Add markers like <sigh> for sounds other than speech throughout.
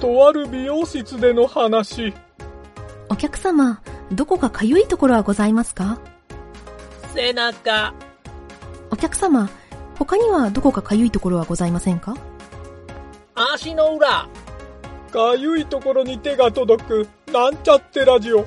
とある美容室での話。お客様、どこかかゆいところはございますか？背中。お客様、他にはどこかかゆいところはございませんか？足の裏。かゆいところに手が届く、なんちゃってラジオ。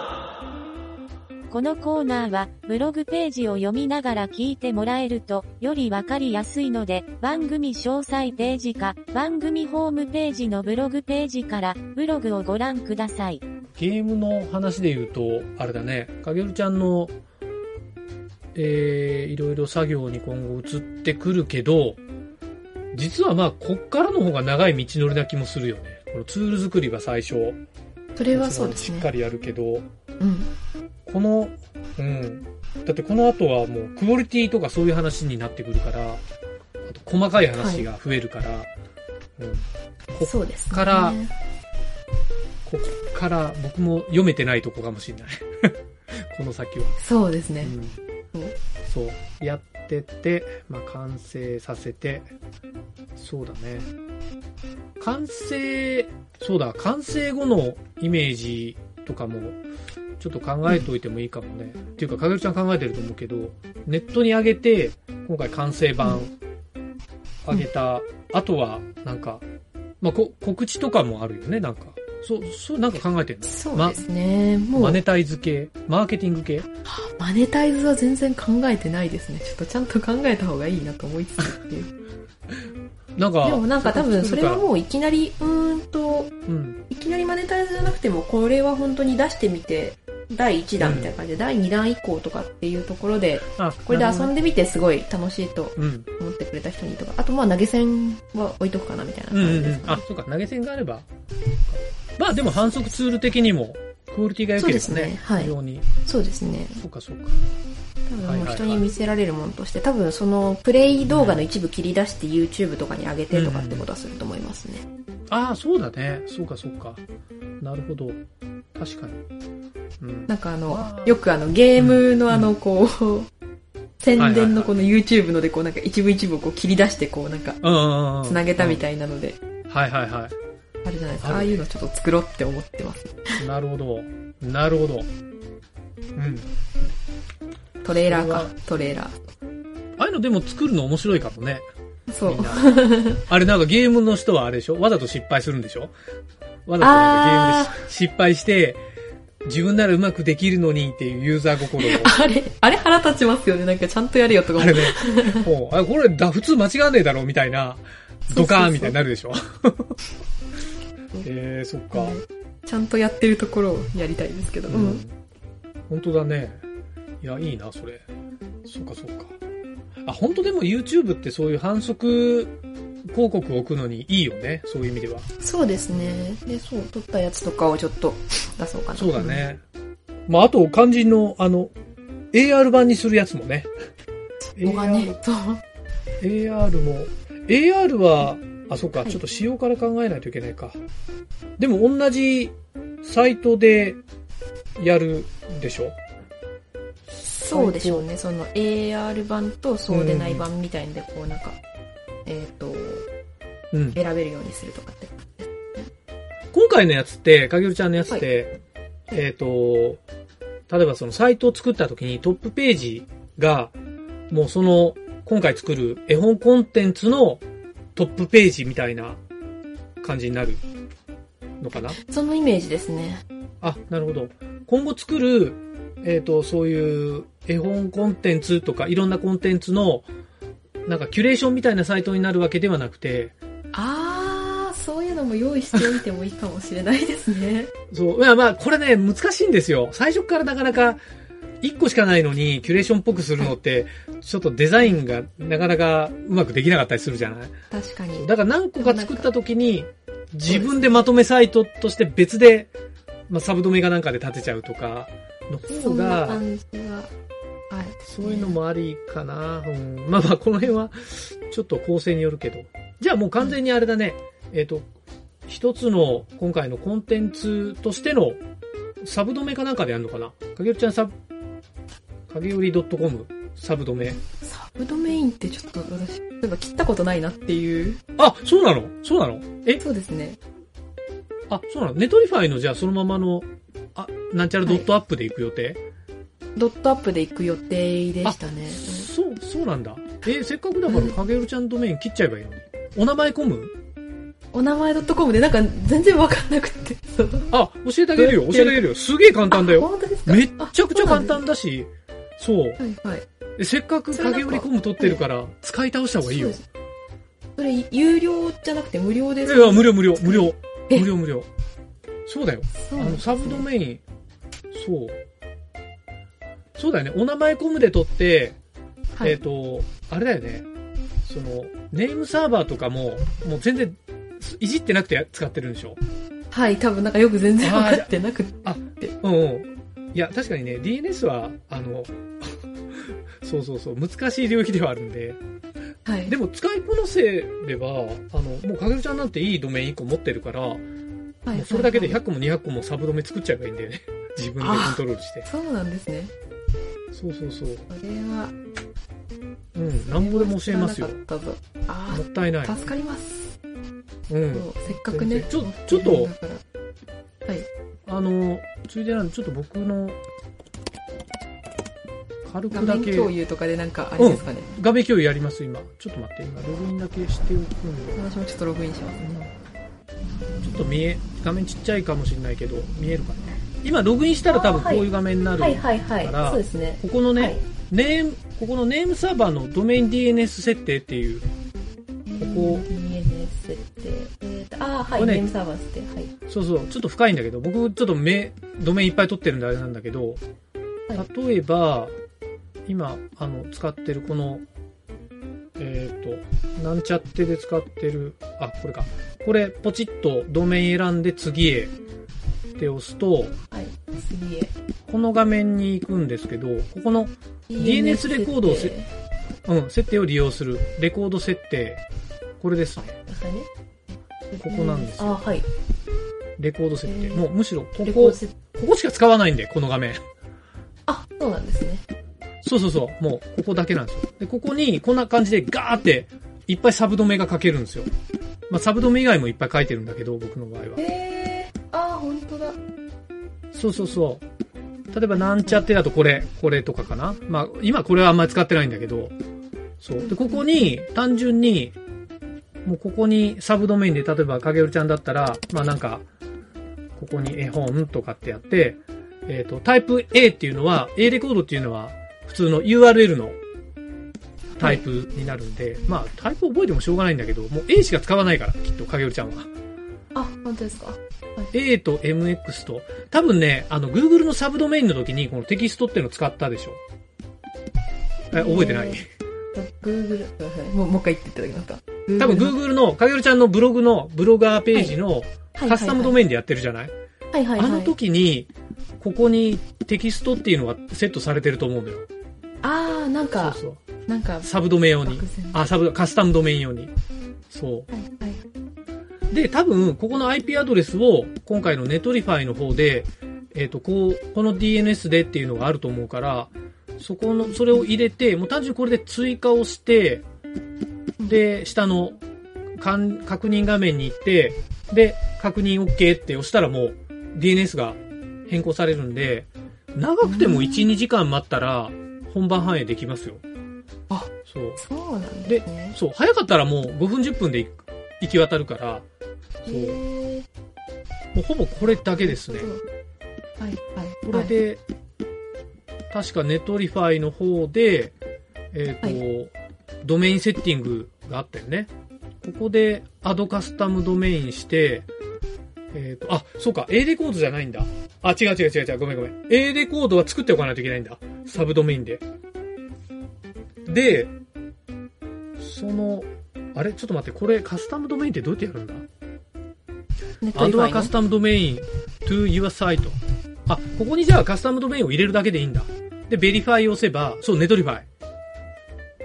このコーナーは、ブログページを読みながら聞いてもらえると、よりわかりやすいので、番組詳細ページか、番組ホームページのブログページから、ブログをご覧ください。ー。ゲームの話で言うと、あれだね、かげるちゃんの、えー、いろいろ作業に今後移ってくるけど、実はまあ、こっからの方が長い道のりな気もするよね。このツール作りは最初、それはそうですねしっか。りやるけど、うん。この、うん。だってこの後はもうクオリティとかそういう話になってくるから、あと細かい話が増えるから、うん。こそうです、ね。からこっから僕も読めてないとこかもしれない。<laughs> この先は。そうですね。うん、そう。やってって、まあ完成させて、そうだね。完成、そうだ、完成後のイメージとかも、ちょっと考えておいてもいいかもね。っていうか、かげるちゃん考えてると思うけど、ネットに上げて、今回完成版上げた、あとは、なんか、まあ、こ告知とかもあるよね、なんか。そう、そう、なんか考えてんの？そうですね。もう、マネタイズ系？マーケティング系？マネタイズは全然考えてないですね。ちょっとちゃんと考えた方がいいなと思いつつっていう。<laughs> なんか、でもなんか多分それはもういきなり、うーんと、うん。いきなりマネタイズじゃなくても、これは本当に出してみて、第1弾みたいな感じで、第2弾以降とかっていうところで、あ、これで遊んで。でみてすごい楽しいとうん。思ってくれた人にとか、あとまあ投げ銭は置いとくかなみたいなうんうん感じです。うんあ、そうか、投げ銭があれば。まあでも反則ツール的にも、クオリティが良ければそうですねね、はい非常に。そうですね。そうかそうか。多分もう人に見せられるものとして、多分そのプレイ動画の一部切り出して YouTube とかに上げてとかってことはすると思いますね。ああ、そうだね。そうかそうか。なるほど。確かに。うん。なんかあのよくあのゲームのあのこう、<laughs> 宣伝のこの YouTube のでこうなんか一部一部こう切り出してこうなんか。つなげたみい。たいなので、はいはいはあるじゃないですか。あるああいうのちょっと作ろうって思ってます。い。なるほど。なるほど。うん。トレーラーかトレーラー。ああいうのでも作るの面白いかもね。そう。<laughs> あれなんかゲームの人はあれでしょ？わざと失敗するんでしょ？わざとなんかゲームでし失敗して、自分ならうまくできるのにっていうユーザー心を。<laughs> あれ、あれ腹立ちますよね。なんかちゃんとやれよとかあれね、もう、あこれだ、普通間違わねえだろみたいな、ドカーンみたいになるでしょ <laughs> えー、そっか。ちゃんとやってるところをやりたいですけど。ううんん。本当だね。いや、いいな、それ。そっかそっか。あ、本当でも YouTube ってそういう反則広告を置くのにいいよね。そういう意味では。そうですね。で、そう、撮ったやつとかをちょっと出そうかな。そうだね。まあ、あと、肝心の、あの、AR 版にするやつもね。<laughs> うん。ここが。AR も、AR は、あ、そっか、はいちょっと仕様から考えないといけないか。でも同じサイトでやるでしょ？そうでしょうね。その AR 版とそうでない版みたいんで、こうなんか、えっ、と、うん。選べるようにするとかって。今回のやつって、かげるちゃんのやつって、えっ、と、例えばそのサイトを作った時にトップページが、もうその、今回作る絵本コンテンツのトップページみたいな感じになるのかな？そのイメージですね。あ、なるほど。今後作る、えっ、と、そういう絵本コンテンツとか、いろんなコンテンツの、なんかキュレーションみたいなサイトになるわけではなくて、あー、そういうのも用意しておいてもいいかもしれないですね。そう、いやまあ、これね、難しいんですよ。最初からなかなか1個しかないのに、キュレーションっぽくするのって、ちょっとデザインがなかなかうまくできなかったりするじゃない？確かに。だから何個か作った時に、自分でまとめサイトとして別で、まあ、サブドメがなんかで立てちゃうとか、の方が。そういうのもありかな。うん。まあまあ、この辺は、ちょっと構成によるけど。じゃあもう完全にあれだね。えっ、と、一つの、今回のコンテンツとしての、サブドメかなんかでやるのかな？かげるちゃんサブ、かげより .com サブドメ。サブドメインってちょっと私、例えば切ったことないなっていう。あ、そうなの？そうなの？え？そうですね。あ、そうなの？ Netlify のじゃあそのままの、あ、なんちゃらドットアップで行く予定、ドットアップで行く予定でしたね。そう、そうなんだ。え、せっかくだからかげるちゃんドメイン切っちゃえばいいのに。お名前 .comお名前 .com でなんか全然わかんなくて。あ、教えてあげるよ、教えてあげるよ。すげえ簡単だあよ。本当ですか？めっちゃくちゃ簡あ単だし、そう。そうはいはい。でせっかく影売りコム取ってるから、使い倒した方がいいよ。それ、有料じゃなくて無料です？いや、無料無料、無料。え無料無料。そうだよ。あの、サブドメイン、そう。そうだよね。お名前コムで取って、はいえっ、と、あれだよね。その、ネームサーバーとかも、もう全然、いじってなくて使ってるんでしょ？はい、多分なんかよく全然分かってなくて。うんうん。いや、確かにね、DNS は、あの、<laughs> そうそうそう、難しい領域ではあるんで。はい。でも、使いこなせれば、あの、もう、かげるちゃんなんていいドメイン1個持ってるから、はいもうそれだけではいはい100個も200個もサブドメ作っちゃえばいいんだよね。自分でコントロールして。そうなんですね。そうそうそう。それは、うん、なんぼでも教えますよ知。らなかったぞあもったいないあ、。助かります。うん。せっかくね。ちょちょっとはい。あの、ついでなんで、ちょっと僕の、軽画くだけ、面共有とかでなんかあれですかね。画面共有やります、今。ちょっと待って、今、ログインだけしておくんで。私もちょっとログインします。ちょっと見え、画面ちっちゃいかもしれないけど、見えるかな。今、ログインしたら多分こういう画面になる。はいはいはいだから。そうですね。ここのね、はいネーム、ここのネームサーバーのドメイン DNS 設定っていう、ここ DNS 設定。えーと、ああ、はい。ねネームサーバー設定。はい。そうそう、ちょっと深いんだけど、僕ちょっとめドメインいっぱい取ってるんであれなんだけど、は例えば、今、あの、使ってるこの、えっ、と、なんちゃってで使ってる、あ、これか。これ、ポチッとドメイン選んで次へって押すと、はい。次へ。この画面に行くんですけど、ここの、DNS レコードをせ設定うん、設定を利用する、レコード設定、これですね。ここなんですよあはい。レコード設定。もうむしろ、ここ。ここしか使わないんで、この画面。あ、そうなんですね。そうそうそう。もう、ここだけなんですよ。で、ここに、こんな感じでガーって、いっぱいサブドメが書けるんですよ。まあ、サブドメ以外もいっぱい書いてるんだけど、僕の場合は。へえ。あ、本当だ。そうそうそう。例えば、なんちゃってだとこれ、これとかかな。まあ、今これはあんまり使ってないんだけど、そう。で、ここに、単純に、もうここにサブドメインで、例えば、かげるちゃんだったら、まあなんか、ここに絵本とかってやって、えっ、と、タイプ A っていうのは、A レコードっていうのは、普通の URL のタイプになるんで、まあ、タイプ覚えてもしょうがないんだけど、もう A しか使わないから、きっと、かげるちゃんは。あ、本当ですか？A と MX と、多分ね、あの、Google のサブドメインの時に、このテキストっていうのを使ったでしょ。え、覚えてない？えー Google、もう、もう一回言っていただけますか。多分 Google の、かげるちゃんのブログの、ブロガーページのはいカスタムドメインでやってるじゃない？はいはいはい。あの時に、ここにテキストっていうのがセットされてると思うんだよ。あー、なんそうか、そう。なんか、サブドメ用に漠。然あ、サブ、カスタムドメイン用に。そはいはい。う。で、多分、ここの IP アドレスを、今回のネトリファイの方で、えっ、と、こう、この DNS でっていうのがあると思うから、そこの、それを入れて、もう単純にこれで追加をして、で、下の、かん確認画面に行って、で、確認 OK って押したらもう DNS が変更されるんで、長くても1、2時間待ったら本番反映できますよ。あ、そう。そうなんですね。そう、早かったらもう5分10分で行き渡るから、そう。へもうほぼこれだけですね。ーはいはい。これで、確かネトリファイの方で、えっ、と、 domain setting があったよね。ここで、 add custom domain して、えっ、と、あ、そうか、A レコードじゃないんだ。あ、違う違う違う違う、ごめんごめん。A レコードは作っておかないといけないんだ。サブドメインで。で、その、あれ？ちょっと待って、これカスタムドメインってどうやってやるんだ？ネットアドリファイの？アカスタ domain to your site. あ、ここにじゃあカスタムドメインを入れるだけでいいんだ。で、ベリファイを押せば、そう、ネトリファイ。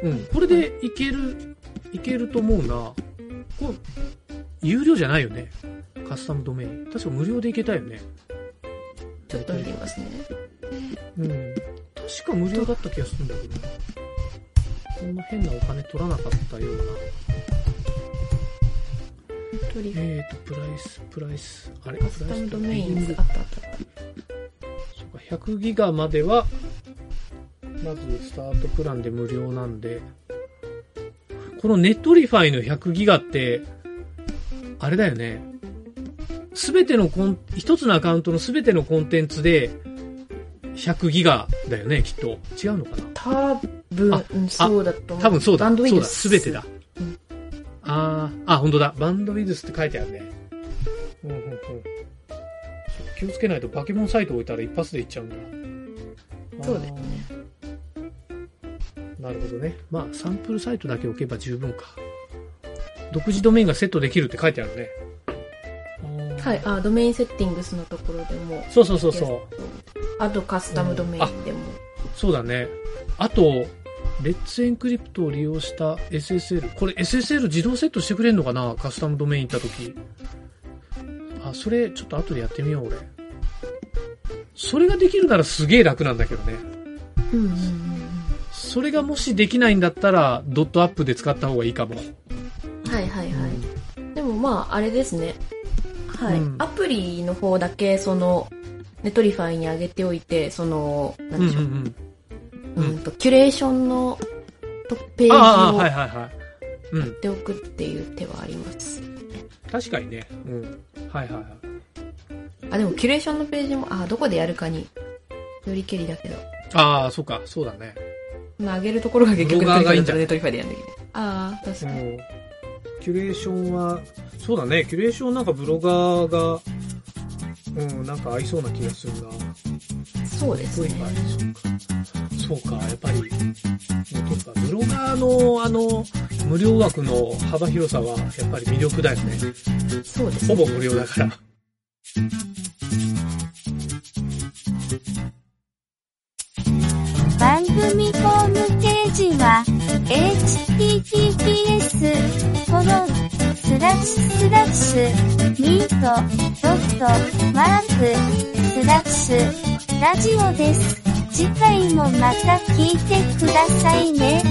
うん。これでいける、いけると思うな。これ、有料じゃないよね。カスタムドメイン。確か無料でいけたよね。ちょっと見てみますね。うん。確か無料だった気がするんだけど。こんな変なお金取らなかったような。トリえーと、プライス、プライス。あれ？カスタムドメインズ、プライスあったあったあった。そうか、100ギガまでは、まずスタートプランで無料なんで、このネットリファイの100ギガって、あれだよね。すべてのコン、一つのアカウントのすべてのコンテンツで、100ギガだよね、きっと。違うのかな？多分そうだと思う。多分そうだ。すべてだ。うんあー、あ、本当だ。バンドウィズスって書いてあるね。うんうんうん。気をつけないとバケモンサイト置いたら一発でいっちゃうんだ。そうですね。なるほどね。まあ、サンプルサイトだけ置けば十分か。独自ドメインがセットできるって書いてあるね。はい、あ、ドメインセッティングスのところでも、そうそうそうそう。あとカスタムドメインでも。そうだね。あと、レッツエンクリプトを利用した SSL。これ SSL 自動セットしてくれんのかな？カスタムドメイン行った時。あ、それちょっと後でやってみよう、俺。それができるならすげえ楽なんだけどね。うんうんうんそれがもしできないんだったら、ドットアップで使った方がいいかも。うん。はいはいはい。でもまあ、あれですね。はい。うんアプリの方だけ、その、ネトリファイに上げておいて、その、なんでしょう。うんうんうんうんと、キュレーションのとペーああ、ジをはいはいはい。うんやっ。ておくっていう手はあります。確かにね。うん。はいはいはい。あ、でもキュレーションのページも、あ、どこでやるかによりけりだけど。ああ、そうか、そうだね。まあ、上げるところが結局がいいんだネトリファイでやんなきゃいけない。ああ、確かに。うん。キュレーションは、そうだね、キュレーションなんかブロガーが、うん、なんか合いそうな気がするな。そうですね。そうか、やっぱり、そうか、ブロガーのあの、無料枠の幅広さは、やっぱり魅力だよね。そうですね。ほぼ無料だから。番組ホームページは、https, コロン、スラッシュスラッシュ、ミート、ドット、マーク、スラッシュ、ラジオです。次回もまた聞いてくださいね。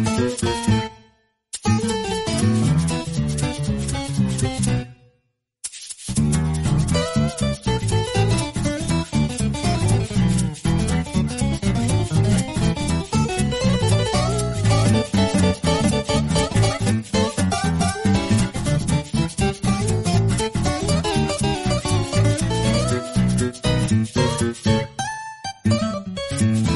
Thank you.